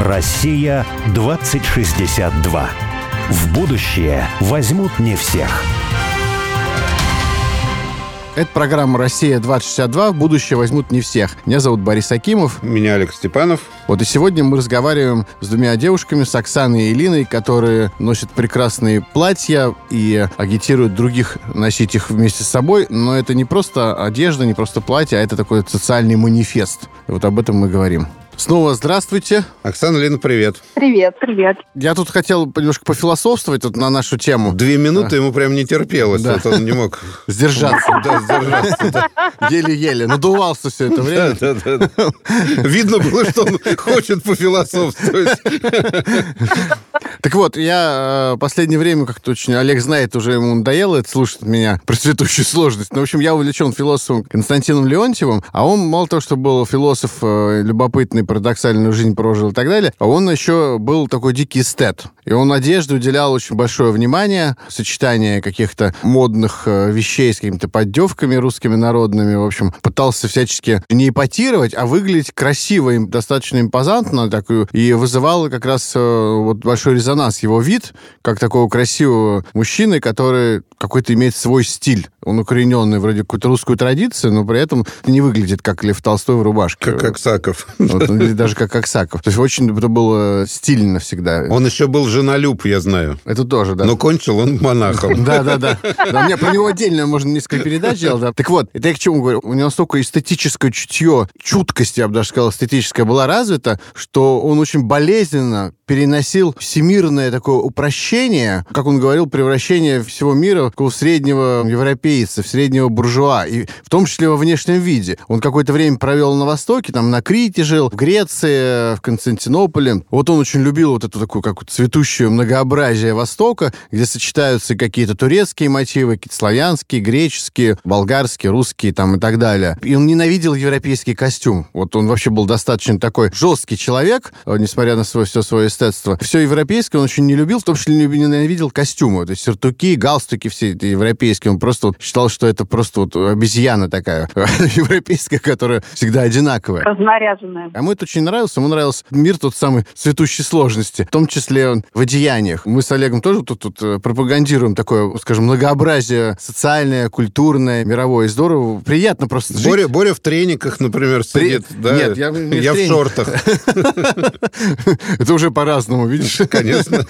Россия 2062. В будущее возьмут не всех. Это программа «Россия-2062». В будущее возьмут не всех. Меня зовут Борис Акимов. Меня Алекс Степанов. Вот и сегодня мы разговариваем с двумя девушками, с Оксаной и Илиной, которые носят прекрасные платья и агитируют других носить их вместе с собой. Но это не просто одежда, не просто платье, а это такой социальный манифест. И вот об этом мы говорим. Снова здравствуйте. Оксана Лена, привет. Привет, привет. Я тут хотел немножко пофилософствовать вот на нашу тему. Две минуты ему прям не терпелось, Да. вот он не мог... Сдержаться. Да, сдержаться. да. Еле-еле. Надувался все это время. Да, да, да. Видно было, что он хочет пофилософствовать. Так вот, я э, последнее время как-то очень... Олег знает, уже ему надоело это слушать от меня про цветущую сложность. Но, в общем, я увлечен философом Константином Леонтьевым, а он мало того, что был философ э, любопытный, парадоксальную жизнь прожил и так далее, а он еще был такой дикий эстет. И он одежде уделял очень большое внимание, сочетание каких-то модных э, вещей с какими-то поддевками русскими народными. В общем, пытался всячески не эпатировать, а выглядеть красиво, и достаточно импозантно такую, и вызывал как раз э, вот большой резонанс его вид, как такого красивого мужчины, который какой-то имеет свой стиль. Он укорененный вроде какую-то русскую традицию, но при этом не выглядит как Лев Толстой в рубашке. Как Аксаков. Вот, он выглядит даже как Аксаков. То есть очень это было стильно всегда. Он еще был женолюб, я знаю. Это тоже, да. Но кончил он монахом. Да, да, да. Да, у меня про него отдельно можно несколько передач делать. да. Так вот, это я к чему говорю? У него столько эстетическое чутье, чуткость, я бы даже сказал, эстетическая была развита, что он очень болезненно переносил всемирное такое упрощение, как он говорил, превращение всего мира в среднего европейца, в среднего буржуа, и в том числе во внешнем виде. Он какое-то время провел на Востоке, там на Крите жил, в Греции, в Константинополе. Вот он очень любил вот эту такую как цветущее многообразие Востока, где сочетаются какие-то турецкие мотивы, какие-то славянские, греческие, болгарские, русские там и так далее. И он ненавидел европейский костюм. Вот он вообще был достаточно такой жесткий человек, э, несмотря на свое, все свое эстетство. Все европейское он очень не любил, в том числе ненавидел костюмы. То есть сюртуки, галстуки все эти европейские. Он просто вот считал, что это просто вот обезьяна такая европейская, которая всегда одинаковая. Разнаряженная. А ему это очень нравилось. Ему нравился мир тот самый цветущей сложности, в том числе он в одеяниях. Мы с Олегом тоже тут, тут э, пропагандируем такое, скажем, многообразие социальное, культурное, мировое. И здорово. Приятно просто жить. Боря, Боря в трениках, например, При- сидит. да? Нет, я не в Я в трениках. шортах, Это уже по-разному, видишь? конечно.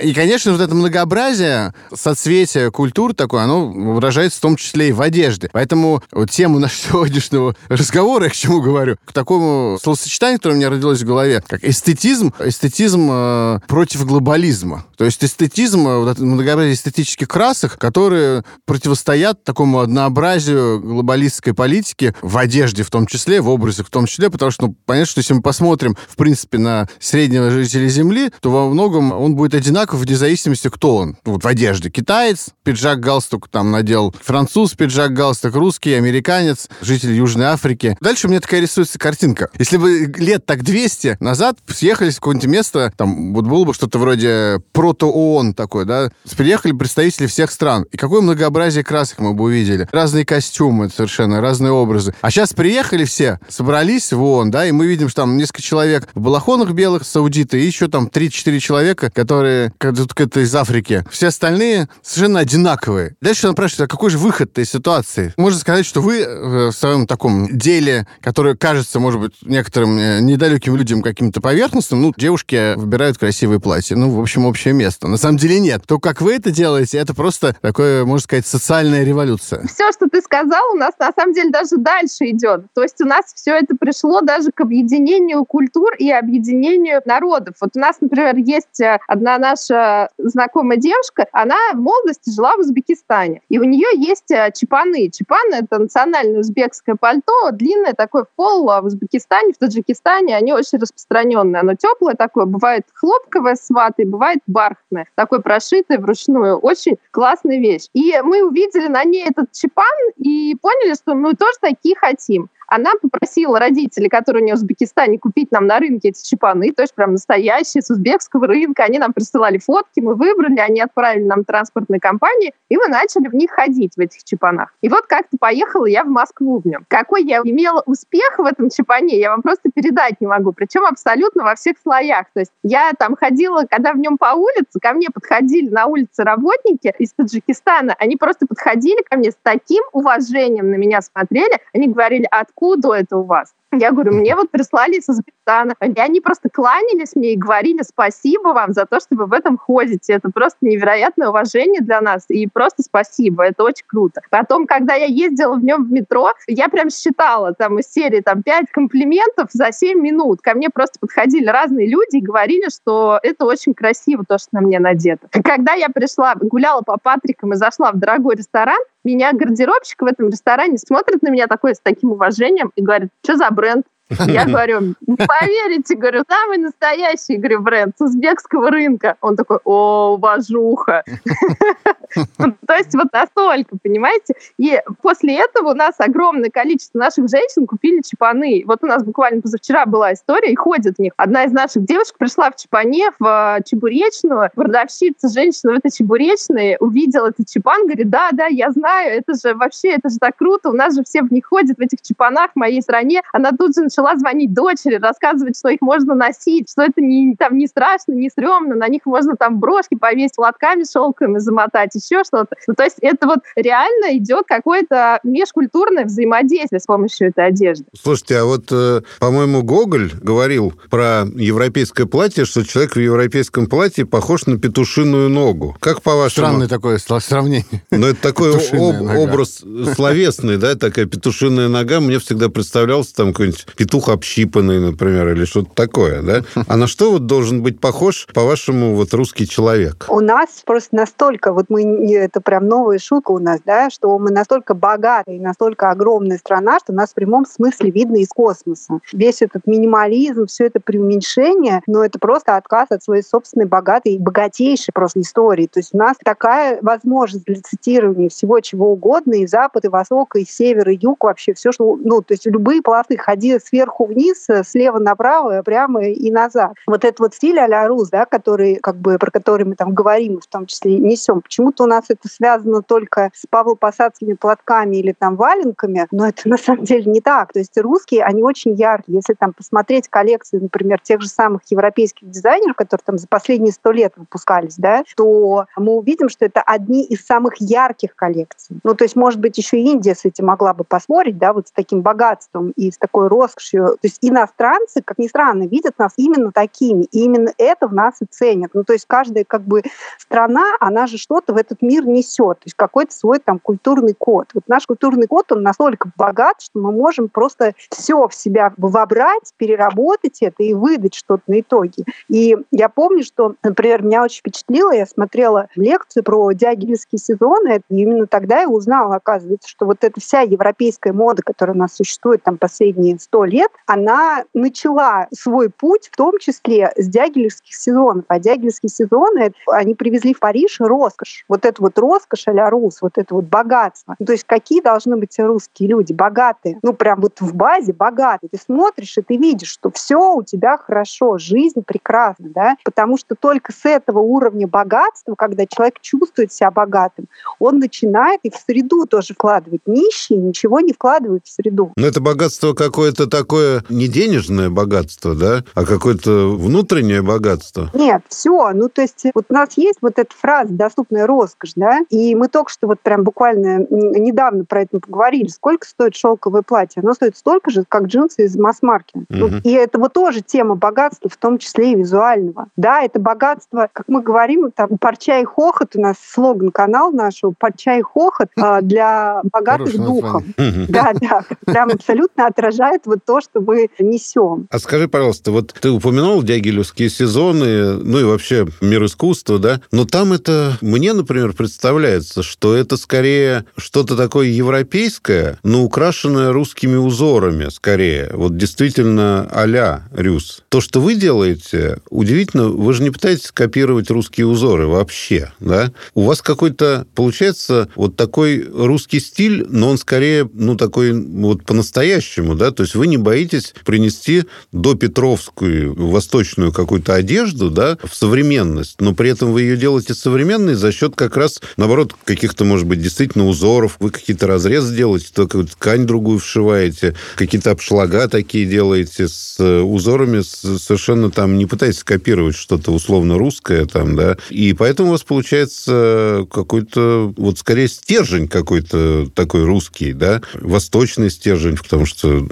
И, конечно, вот это многообразие, соцветие культур такое, оно выражается в том числе и в одежде. Поэтому вот тему нашего сегодняшнего разговора, я к чему говорю, к такому словосочетанию, которое у меня родилось в голове, как эстетизм, эстетизм э, против глобализма. То есть эстетизм, э, вот это многообразие эстетических красок, которые противостоят такому однообразию глобалистской политики в одежде в том числе, в образах в том числе, потому что, ну, понятно, что если мы посмотрим, в принципе, на среднего жителя Земли, то во многом он будет одинаков вне зависимости, кто он. Ну, Вот в одежде. Китаец, пиджак, галстук там надел, француз, пиджак, галстук, русский, американец, житель Южной Африки. Дальше у меня такая рисуется картинка. Если бы лет так 200 назад съехались в какое-нибудь место, там вот было бы что-то вроде прото-ООН такой, да, приехали представители всех стран. И какое многообразие красок мы бы увидели. Разные костюмы совершенно, разные образы. А сейчас приехали все, собрались в ООН, да, и мы видим, что там несколько человек в балахонах белых, саудиты, и еще там 3-4 человека, которые как тут это из Африки. Все остальные совершенно одинаковые. Дальше он спрашивает, а какой же выход из ситуации? Можно сказать, что вы э, в своем таком деле, которое кажется, может быть, некоторым э, недалеким людям каким-то поверхностным, ну, девушки выбирают красивые платья. Ну, в общем, общее место. На самом деле нет. То, как вы это делаете, это просто такое, можно сказать, социальная революция. Все, что ты сказал, у нас на самом деле даже дальше идет. То есть у нас все это пришло даже к объединению культур и объединению народов. Вот у нас, например, есть э, одна наша знакомая девушка, она в молодости жила в Узбекистане, и у есть э, чипаны. Чипаны — это национальное узбекское пальто, длинное такое в пол а в Узбекистане, в Таджикистане, они очень распространенные. Оно теплое такое, бывает хлопковое с ватой, бывает бархатное, такое прошитое вручную. Очень классная вещь. И мы увидели на ней этот чипан и поняли, что мы тоже такие хотим. Она попросила родителей, которые у нее в Узбекистане, купить нам на рынке эти чипаны, то есть прям настоящие, с узбекского рынка. Они нам присылали фотки, мы выбрали, они отправили нам транспортные компании, и мы начали в них ходить, в этих чипанах. И вот как-то поехала я в Москву в нем. Какой я имела успех в этом чипане, я вам просто передать не могу. Причем абсолютно во всех слоях. То есть я там ходила, когда в нем по улице, ко мне подходили на улице работники из Таджикистана, они просто подходили ко мне с таким уважением на меня смотрели, они говорили, откуда это у вас? Я говорю, мне вот прислали из Узбекистана. И они просто кланялись мне и говорили спасибо вам за то, что вы в этом ходите. Это просто невероятное уважение для нас. И просто спасибо. Это очень круто. Потом, когда я ездила в нем в метро, я прям считала там из серии там пять комплиментов за 7 минут. Ко мне просто подходили разные люди и говорили, что это очень красиво, то, что на мне надето. Когда я пришла, гуляла по Патрикам и зашла в дорогой ресторан, меня гардеробщик в этом ресторане смотрит на меня такой с таким уважением и говорит, что за бренд? Я говорю, поверите, говорю, самый настоящий, говорю, бренд с узбекского рынка. Он такой, о, уважуха. То есть вот настолько, понимаете? И после этого у нас огромное количество наших женщин купили чипаны. Вот у нас буквально позавчера была история, и ходит в них. Одна из наших девушек пришла в чипане, в э, чебуречную, продавщица, женщина в этой чебуречной, увидела этот чипан, говорит, да, да, я знаю, это же вообще, это же так круто, у нас же все в них ходят, в этих чипанах в моей стране. Она тут же начала звонить дочери, рассказывать, что их можно носить, что это не, там, не страшно, не стрёмно, на них можно там брошки повесить, лотками шелковыми замотать, еще что-то. Ну, то есть это вот реально идет какое-то межкультурное взаимодействие с помощью этой одежды. Слушайте, а вот, э, по-моему, Гоголь говорил про европейское платье, что человек в европейском платье похож на петушиную ногу. Как по-вашему? Странное такое сравнение. Ну, это такой об, образ словесный, да, такая петушиная нога. Мне всегда представлялся там какой-нибудь петух общипанный, например, или что-то такое, да? А на что вот должен быть похож, по-вашему, вот русский человек? У нас просто настолько, вот мы, это прям новая шутка у нас, да, что мы настолько богатая и настолько огромная страна, что нас в прямом смысле видно из космоса. Весь этот минимализм, все это преуменьшение, но это просто отказ от своей собственной богатой, богатейшей просто истории. То есть у нас такая возможность для цитирования всего чего угодно, и Запад, и Восток, и Север, и Юг, вообще все, что, ну, то есть любые пласты, ходи сверху вниз, слева направо, прямо и назад. Вот этот вот стиль а-ля Рус, да, который, как бы, про который мы там говорим, в том числе несем, почему-то у нас это связано только с павлопосадскими платками или там валенками, но это на самом деле не так. То есть русские, они очень яркие. Если там посмотреть коллекции, например, тех же самых европейских дизайнеров, которые там за последние сто лет выпускались, да, то мы увидим, что это одни из самых ярких коллекций. Ну, то есть, может быть, еще Индия с этим могла бы поспорить, да, вот с таким богатством и с такой роскошью. То есть иностранцы, как ни странно, видят нас именно такими. И именно это в нас и ценят. Ну, то есть каждая как бы страна, она же что-то в этот мир несет. То есть какой-то свой там культурный код. Вот наш культурный код, он настолько богат, что мы можем просто все в себя вобрать, переработать это и выдать что-то на итоге. И я помню, что, например, меня очень впечатлило, я смотрела лекцию про дягилевский сезон, и именно тогда я узнала, оказывается, что вот эта вся европейская мода, которая у нас существует там последние сто лет, она начала свой путь в том числе с дягилевских сезонов. А дягилевские сезоны, они привезли в Париж роскошь. Вот это вот роскошь а рус, вот это вот богатство. Ну, то есть какие должны быть русские люди? Богатые. Ну, прям вот в базе богатые. Ты смотришь, и ты видишь, что все у тебя хорошо, жизнь прекрасна, да? Потому что только с этого уровня богатства, когда человек чувствует себя богатым, он начинает и в среду тоже вкладывать. Нищие ничего не вкладывают в среду. Но это богатство какое-то такое не денежное богатство, да, а какое-то внутреннее богатство. Нет, все. Ну, то есть вот у нас есть вот эта фраза «доступная роскошь», да, и мы только что вот прям буквально недавно про это поговорили. Сколько стоит шелковое платье? Оно стоит столько же, как джинсы из масс-маркета. Угу. Ну, и это вот тоже тема богатства, в том числе и визуального. Да, это богатство, как мы говорим, там, парча и хохот, у нас слоган канал нашего, парча и хохот а, для богатых духом. Да, да, прям абсолютно отражает вот то, то, что мы несем. А скажи, пожалуйста, вот ты упомянул дягилевские сезоны, ну и вообще мир искусства, да? Но там это, мне, например, представляется, что это скорее что-то такое европейское, но украшенное русскими узорами, скорее. Вот действительно а-ля Рюс. То, что вы делаете, удивительно, вы же не пытаетесь копировать русские узоры вообще, да? У вас какой-то, получается, вот такой русский стиль, но он скорее, ну, такой вот по-настоящему, да? То есть вы не боитесь принести до Петровскую восточную какую-то одежду, да, в современность, но при этом вы ее делаете современной за счет как раз, наоборот, каких-то, может быть, действительно узоров, вы какие-то разрезы делаете, только ткань другую вшиваете, какие-то обшлага такие делаете с узорами, совершенно там не пытаетесь копировать что-то условно русское там, да, и поэтому у вас получается какой-то, вот скорее стержень какой-то такой русский, да, восточный стержень, потому что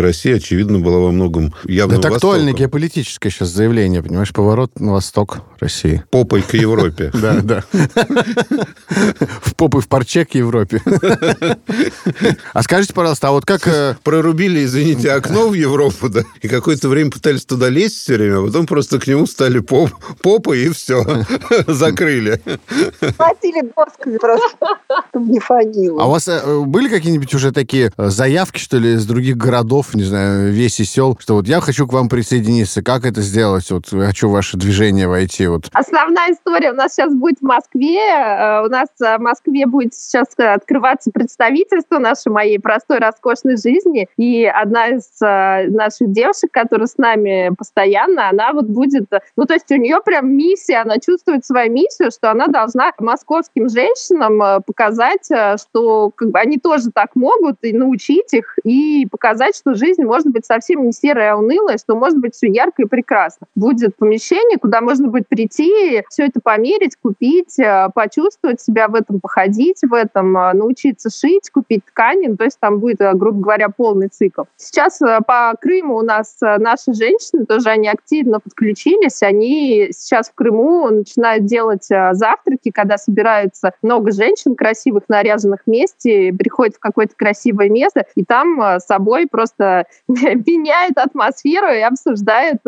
допетровская Россия, очевидно, была во многом явно Это актуальное геополитическое сейчас заявление, понимаешь, поворот на восток России. Попой к Европе. Да, да. В попы в парче к Европе. А скажите, пожалуйста, а вот как... Э, Прорубили, извините, окно в Европу, да, и какое-то время пытались туда лезть все время, а потом просто к нему стали поп, попы и все, закрыли. Хватили досками просто, чтобы не фанило. А у вас э, были какие-нибудь уже такие э, заявки, что ли, из других городов, не знаю, весь и сел, что вот я хочу к вам присоединиться, как это сделать, вот хочу в ваше движение войти, вот. Основная история. У нас сейчас будет в Москве, у нас в Москве будет сейчас открываться представительство нашей моей простой, роскошной жизни, и одна из наших девушек, которая с нами постоянно, она вот будет, ну, то есть у нее прям миссия, она чувствует свою миссию, что она должна московским женщинам э, показать, э, что как бы, они тоже так могут, и научить их, и показать, что жизнь может быть совсем не серая, а унылая, что может быть все ярко и прекрасно. Будет помещение, куда можно будет прийти, все это померить, купить, э, почувствовать себя в этом, походить в этом, научиться шить, купить ткани, ну, то есть там будет, грубо говоря, полный цикл. Сейчас по Крыму у нас наши женщины, тоже они активно подключились, они сейчас в Крыму начинают делать завтраки, когда собираются много женщин красивых, наряженных вместе, приходят в какое-то красивое место, и там с собой просто меняют атмосферу и обсуждают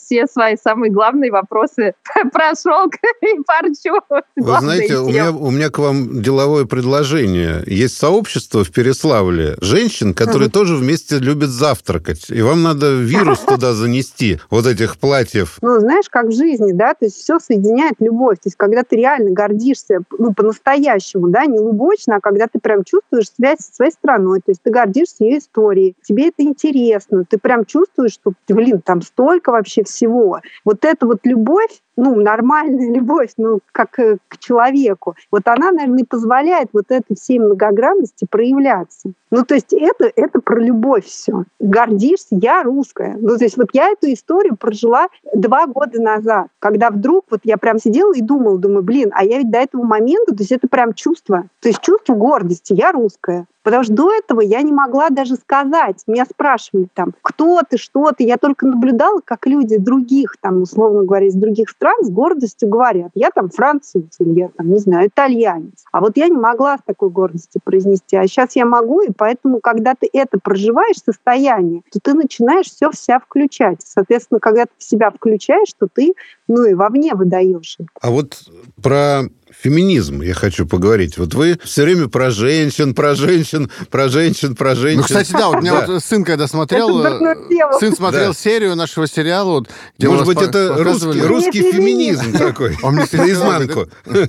все свои самые главные вопросы про шелк и парчу. Вы знаете, у меня, у меня к вам деловое предложение. Есть сообщество в Переславле женщин, которые тоже вместе любят завтракать. И вам надо вирус туда занести, вот этих платьев. Ну, знаешь, как в жизни, да, то есть все соединяет любовь. То есть когда ты реально гордишься, ну, по-настоящему, да, не лубочно, а когда ты прям чувствуешь связь со своей страной, то есть ты гордишься ее историей, тебе это интересно, ты прям чувствуешь, что, блин, там столько вообще всего. Вот эта вот любовь, ну, нормальная любовь, ну, как э, к человеку, вот она, наверное, и позволяет вот этой всей многогранности проявляться. Ну, то есть это, это про любовь все. Гордишься, я русская. Ну, то есть вот я эту историю прожила два года назад, когда вдруг вот я прям сидела и думала, думаю, блин, а я ведь до этого момента, то есть это прям чувство, то есть чувство гордости, я русская. Потому что до этого я не могла даже сказать. Меня спрашивали там, кто ты, что ты. Я только наблюдала, как люди других, там, условно говоря, из других стран с гордостью говорят. Я там француз или я там, не знаю, итальянец. А вот я не могла с такой гордостью произнести. А сейчас я могу, и поэтому, когда ты это проживаешь, состояние, то ты начинаешь все вся включать. Соответственно, когда ты в себя включаешь, то ты, ну и вовне выдаешь. А вот про феминизм я хочу поговорить. Вот вы все время про женщин, про женщин, про женщин, про женщин. Ну, кстати, да, вот у меня вот сын, когда смотрел, э, сын смотрел серию нашего сериала, вот, где Может быть, это русский, русский феминизм такой, наизнанку.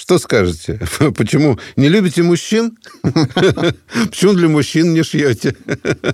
Что скажете? Почему? Не любите мужчин? Почему для мужчин не шьете?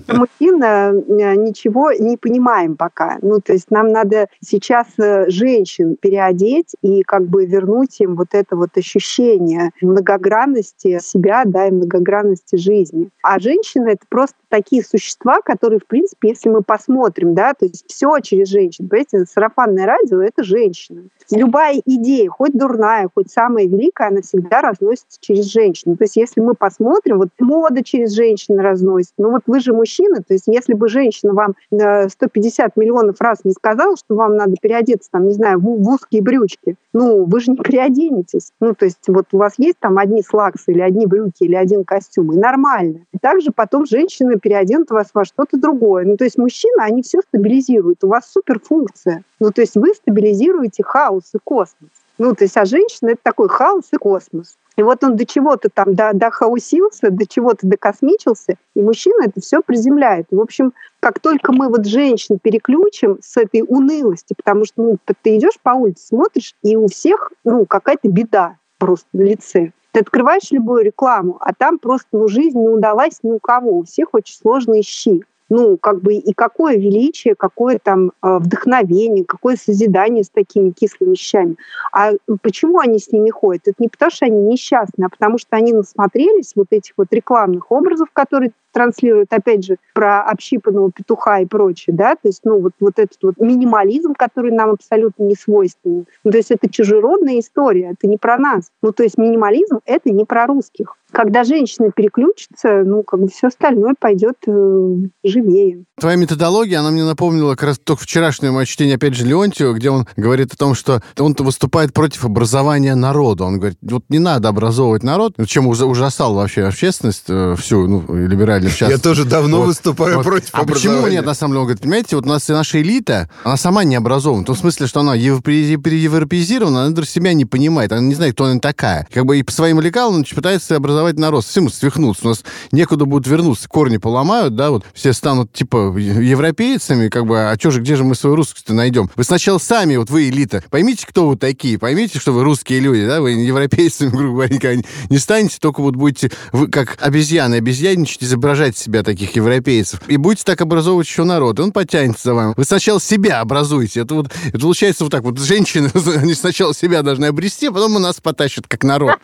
Мужчин э, ничего не понимаем пока. Ну, то есть нам надо сейчас э, женщин переодеть и как бы вернуть им вот это вот ощущение многогранности себя, да, и многогранности жизни. А женщины — это просто такие существа, которые, в принципе, если мы посмотрим, да, то есть все через женщин. Понимаете, сарафанное радио — это женщина. Любая идея, хоть дурная, хоть самая великая, она всегда разносится через женщину. То есть если мы посмотрим, вот мода через женщин разносит. Ну вот вы же мужчина, то есть если бы женщина вам 150 миллионов раз не сказала, что вам надо переодеться, там, не знаю, в, в узкие брючки, ну, вы же не переоденетесь. Ну, то есть вот у вас есть там одни слаксы или одни брюки или один костюм, и нормально. И также потом женщины переоденут вас во что-то другое. Ну, то есть мужчины, они все стабилизируют. У вас суперфункция. Ну, то есть вы стабилизируете хаос и космос. Ну, то есть, а женщина — это такой хаос и космос. И вот он до чего-то там до, дохаусился, до чего-то докосмичился, и мужчина это все приземляет. В общем, как только мы вот женщин переключим с этой унылости, потому что ну, ты идешь по улице, смотришь, и у всех ну, какая-то беда просто на лице. Ты открываешь любую рекламу, а там просто ну, жизнь не удалась ни у кого. У всех очень сложные щи ну, как бы и какое величие, какое там э, вдохновение, какое созидание с такими кислыми вещами. А почему они с ними ходят? Это не потому, что они несчастны, а потому что они насмотрелись вот этих вот рекламных образов, которые транслируют, опять же, про общипанного петуха и прочее, да, то есть, ну, вот, вот этот вот минимализм, который нам абсолютно не свойственен. Ну, то есть это чужеродная история, это не про нас. Ну, то есть минимализм — это не про русских. Когда женщина переключится, ну, как бы все остальное пойдет э, живее. Твоя методология, она мне напомнила как раз только вчерашнее мое чтение, опять же, Леонтьева, где он говорит о том, что он выступает против образования народа. Он говорит, вот не надо образовывать народ, чем ужасал вообще общественность э, всю, ну, либеральную сейчас. Я тоже давно вот, выступаю вот. против а почему нет, на самом деле? Он говорит, понимаете, вот у нас наша элита, она сама не образована. В том смысле, что она европеизирована, она даже себя не понимает, она не знает, кто она такая. Как бы и по своим лекалам пытается образовать народ. Совсем свихнуться. У нас некуда будут вернуться, корни поломают, да, вот все станут, типа, европейцами, как бы, а что же, где же мы свою русскость найдем? Вы сначала сами, вот вы элита, поймите, кто вы такие, поймите, что вы русские люди, да, вы европейцами, грубо говоря, никогда не станете, только вот будете, вы как обезьяны, обезьянничать, изображать себя таких европейцев, и будете так образовывать еще народ, и он потянется за вами. Вы сначала себя образуете. Это вот, это получается вот так вот, женщины, они сначала себя должны обрести, а потом у нас потащат как народ.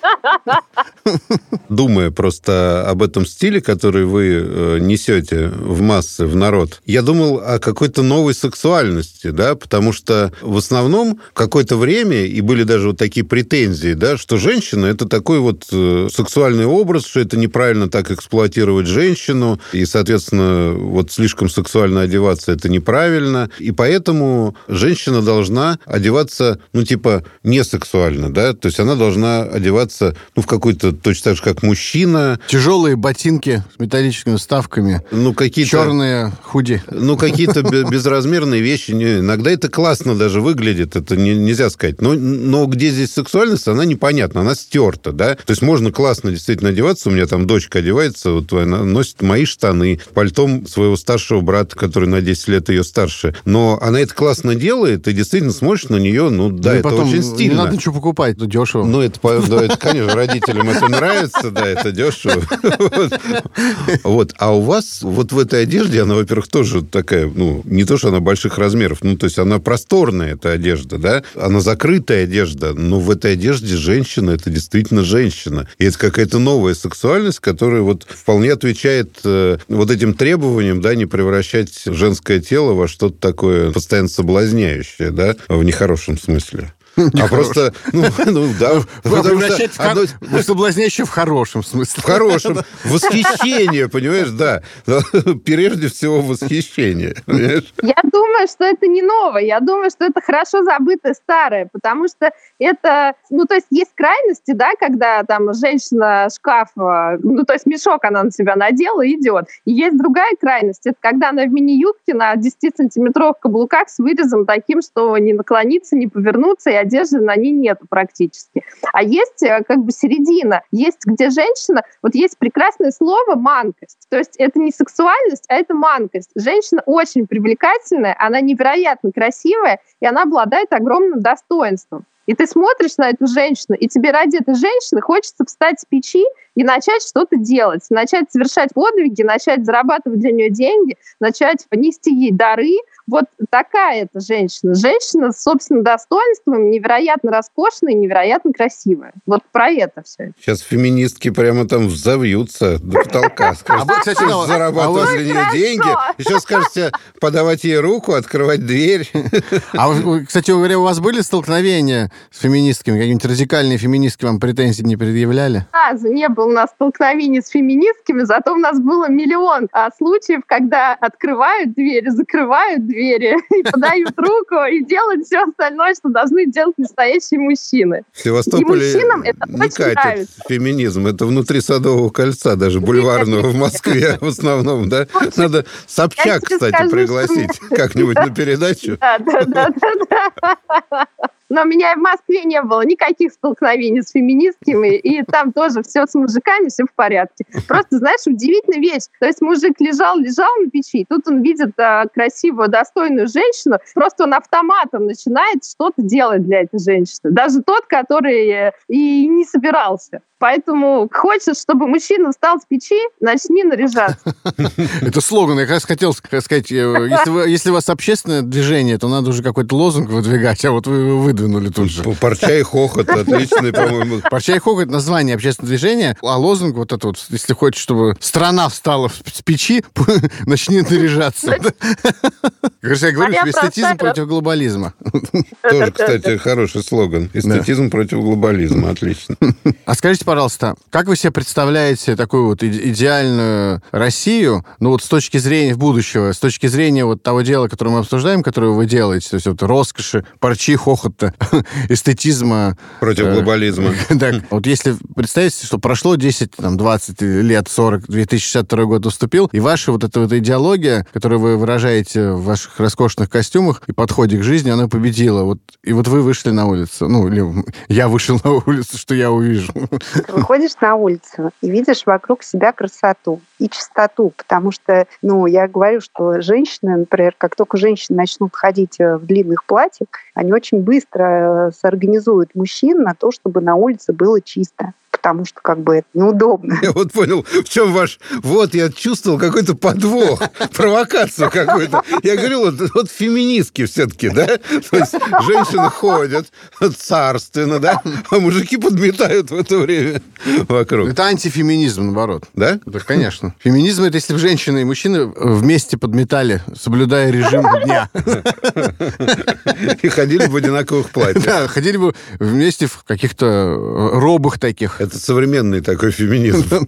Думая просто об этом стиле, который вы э, несете в массы, в народ, я думал о какой-то новой сексуальности, да, потому что в основном какое-то время, и были даже вот такие претензии, да, что женщина – это такой вот э, сексуальный образ, что это неправильно так эксплуатировать женщину, и, соответственно, вот слишком сексуально одеваться – это неправильно, и поэтому женщина должна одеваться, ну, типа, не сексуально, да, то есть она должна одеваться, ну, в какой-то, точно так же, как мужчина. Тяжелые ботинки с металлическими вставками. Ну, какие-то... Черные худи. Ну, какие-то безразмерные вещи. Иногда это классно даже выглядит, это не, нельзя сказать. Но, но где здесь сексуальность, она непонятна, она стерта, да. То есть можно классно действительно одеваться. У меня там дочка одевается, вот она носит мои штаны, пальтом своего старшего брата, который на 10 лет ее старше. Но она это классно делает, и действительно смотришь на нее, ну да, ну, это очень стильно. Не надо ничего покупать, это дешево. Ну, это, да, это конечно, родителям это нравится, да, это дешево. Вот. А у вас вот в этой одежде, она, во-первых, тоже такая, ну, не то, что она больших размеров, ну, то есть она просторная, эта одежда, да, она закрытая одежда, но в этой одежде женщина, это действительно женщина. И это какая-то новая сексуальность, которая вот вполне отвечает э, вот этим требованиям, да, не превращать женское тело во что-то такое постоянно соблазняющее, да, в нехорошем смысле. А просто, ну, ну да. Вы превращаете одно... в соблазняющее в хорошем смысле. В хорошем. Восхищение, понимаешь, да. Прежде всего восхищение. Я думаю, что это не новое. Я думаю, что это хорошо забытое старое, потому что это, ну, то есть есть крайности, да, когда там женщина шкаф, ну, то есть мешок она на себя надела и идет. И есть другая крайность, это когда она в мини-юбке на 10-сантиметровых каблуках с вырезом таким, что не наклониться, не повернуться, и одежды на ней нету практически. А есть э, как бы середина, есть где женщина, вот есть прекрасное слово «манкость». То есть это не сексуальность, а это манкость. Женщина очень привлекательная, она невероятно красивая, и она обладает огромным достоинством. И ты смотришь на эту женщину, и тебе ради этой женщины хочется встать с печи и начать что-то делать, начать совершать подвиги, начать зарабатывать для нее деньги, начать нести ей дары. Вот такая эта женщина. Женщина с собственным достоинством, невероятно роскошная и невероятно красивая. Вот про это все. Сейчас феминистки прямо там взовьются до потолка. А кстати, зарабатывать для нее деньги. Еще скажете подавать ей руку, открывать дверь. А, кстати говоря, у вас были столкновения с феминистками? Какие-нибудь радикальные феминистки вам претензий не предъявляли? А, не было у нас столкновений с феминистками, зато у нас было миллион а, случаев, когда открывают двери, закрывают двери, и подают руку, и делают все остальное, что должны делать настоящие мужчины. В Севастополе и мужчинам это не катит нравится. феминизм. Это внутри Садового кольца, даже бульварного в Москве в основном, да? Надо Собчак, кстати, пригласить как-нибудь на передачу. Да, да, да, да. Но меня в Москве не было никаких столкновений с феминистками, и там тоже все с мужиками, все в порядке. Просто, знаешь, удивительная вещь. То есть мужик лежал, лежал на печи, тут он видит а, красивую, достойную женщину, просто он автоматом начинает что-то делать для этой женщины. Даже тот, который э, и не собирался. Поэтому хочешь, чтобы мужчина встал с печи, начни наряжаться. Это слоган. Я как раз хотел сказать, э, если у вас общественное движение, то надо уже какой-то лозунг выдвигать, а вот вы выдвинули тут же. Парча и хохот, отличный, по-моему. Парча и хохот, название общественного движения, а лозунг вот этот вот, если хочешь, чтобы страна встала с печи, начни наряжаться. Кажется, я говорю, эстетизм против глобализма. Тоже, кстати, хороший слоган. Эстетизм против глобализма, отлично. А скажите, пожалуйста, как вы себе представляете такую вот идеальную Россию, ну вот с точки зрения будущего, с точки зрения вот того дела, которое мы обсуждаем, которое вы делаете, то есть вот роскоши, парчи, хохота, эстетизма. Против э, глобализма. Так, вот если представить, что прошло 10, там, 20 лет, 40, 2062 год уступил, и ваша вот эта вот идеология, которую вы выражаете в ваших роскошных костюмах и подходе к жизни, она победила. Вот, и вот вы вышли на улицу. Ну, или я вышел на улицу, что я увижу. Ты выходишь на улицу и видишь вокруг себя красоту и чистоту, потому что, ну, я говорю, что женщины, например, как только женщины начнут ходить э, в длинных платьях, они очень быстро э, сорганизуют мужчин на то, чтобы на улице было чисто потому что как бы это неудобно. Я вот понял, в чем ваш... Вот я чувствовал какой-то подвох, провокацию какую-то. Я говорил, вот, вот феминистки все-таки, да? То есть женщины ходят царственно, да? А мужики подметают в это время вокруг. Это антифеминизм, наоборот. Да? Да, конечно. Феминизм — это если бы женщины и мужчины вместе подметали, соблюдая режим дня. И ходили в одинаковых платьях. Да, ходили бы вместе в каких-то робах таких. Это современный такой феминизм.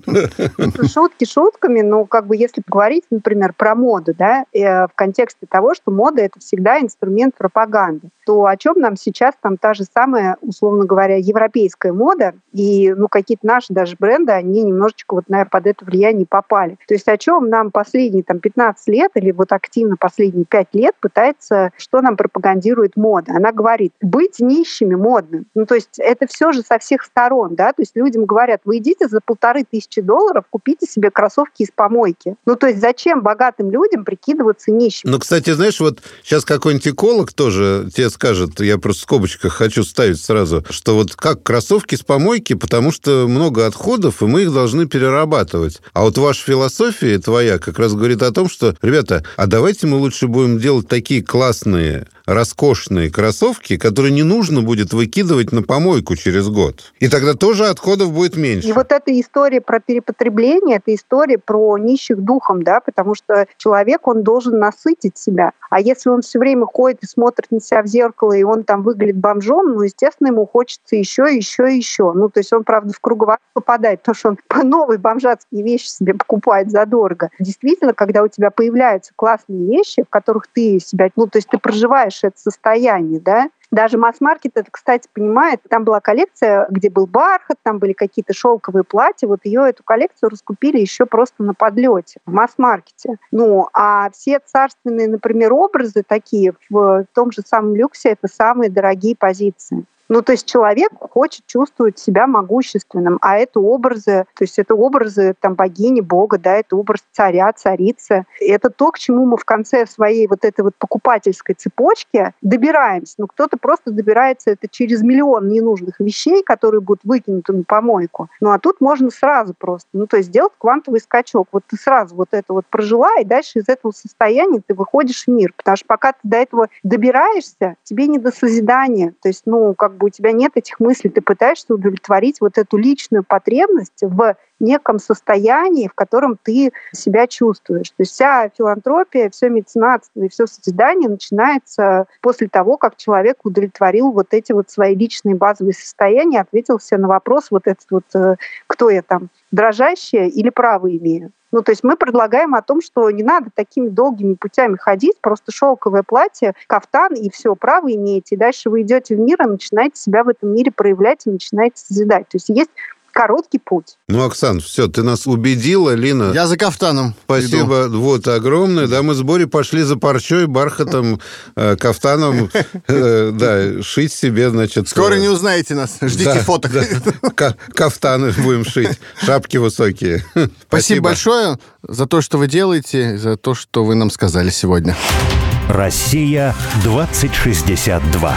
Шутки шутками, но как бы если поговорить, например, про моду, да, э, в контексте того, что мода это всегда инструмент пропаганды, то о чем нам сейчас там та же самая, условно говоря, европейская мода и ну какие-то наши даже бренды, они немножечко вот наверное, под это влияние попали. То есть о чем нам последние там 15 лет или вот активно последние 5 лет пытается, что нам пропагандирует мода? Она говорит, быть нищими модным. Ну то есть это все же со всех сторон, да, то есть людям говорят, вы идите за полторы тысячи долларов, купите себе кроссовки из помойки. Ну, то есть зачем богатым людям прикидываться нищим? Ну, кстати, знаешь, вот сейчас какой-нибудь эколог тоже тебе скажет, я просто в скобочках хочу ставить сразу, что вот как кроссовки с помойки, потому что много отходов, и мы их должны перерабатывать. А вот ваша философия твоя как раз говорит о том, что, ребята, а давайте мы лучше будем делать такие классные роскошные кроссовки, которые не нужно будет выкидывать на помойку через год. И тогда тоже отходов будет меньше. И вот эта история про перепотребление, это история про нищих духом, да, потому что человек, он должен насытить себя. А если он все время ходит и смотрит на себя в зеркало, и он там выглядит бомжом, ну, естественно, ему хочется еще, еще, еще. Ну, то есть он, правда, в круговорот попадает, потому что он по новые бомжатские вещи себе покупает задорого. Действительно, когда у тебя появляются классные вещи, в которых ты себя, ну, то есть ты проживаешь это состояние, да, даже масс-маркет это, кстати, понимает. Там была коллекция, где был бархат, там были какие-то шелковые платья. Вот ее, эту коллекцию раскупили еще просто на подлете в масс-маркете. Ну, а все царственные, например, образы такие в том же самом люксе, это самые дорогие позиции. Ну, то есть человек хочет чувствовать себя могущественным, а это образы, то есть это образы там богини, бога, да, это образ царя, царицы. Это то, к чему мы в конце своей вот этой вот покупательской цепочки добираемся. Ну, кто-то просто добирается это через миллион ненужных вещей, которые будут выкинуты на помойку. Ну, а тут можно сразу просто, ну, то есть сделать квантовый скачок. Вот ты сразу вот это вот прожила, и дальше из этого состояния ты выходишь в мир. Потому что пока ты до этого добираешься, тебе не до созидания. То есть, ну, как бы у тебя нет этих мыслей, ты пытаешься удовлетворить вот эту личную потребность в неком состоянии, в котором ты себя чувствуешь. То есть вся филантропия, все меценатство и все созидание начинается после того, как человек удовлетворил вот эти вот свои личные базовые состояния, ответил себе на вопрос вот этот вот, э, кто я там, дрожащая или право имею. Ну, то есть мы предлагаем о том, что не надо такими долгими путями ходить, просто шелковое платье, кафтан и все, право имеете. И дальше вы идете в мир и начинаете себя в этом мире проявлять и начинаете созидать. То есть есть короткий путь. Ну, Оксан, все, ты нас убедила, Лина. Я за кафтаном. Спасибо, иду. вот, огромное. Да, мы с Борей пошли за парчой, бархатом, э, кафтаном, э, да, шить себе, значит... Скоро э, не узнаете нас, ждите фоток. Кафтаны будем шить, шапки высокие. Спасибо большое за то, что вы делаете, за то, что вы нам сказали сегодня. Россия 2062.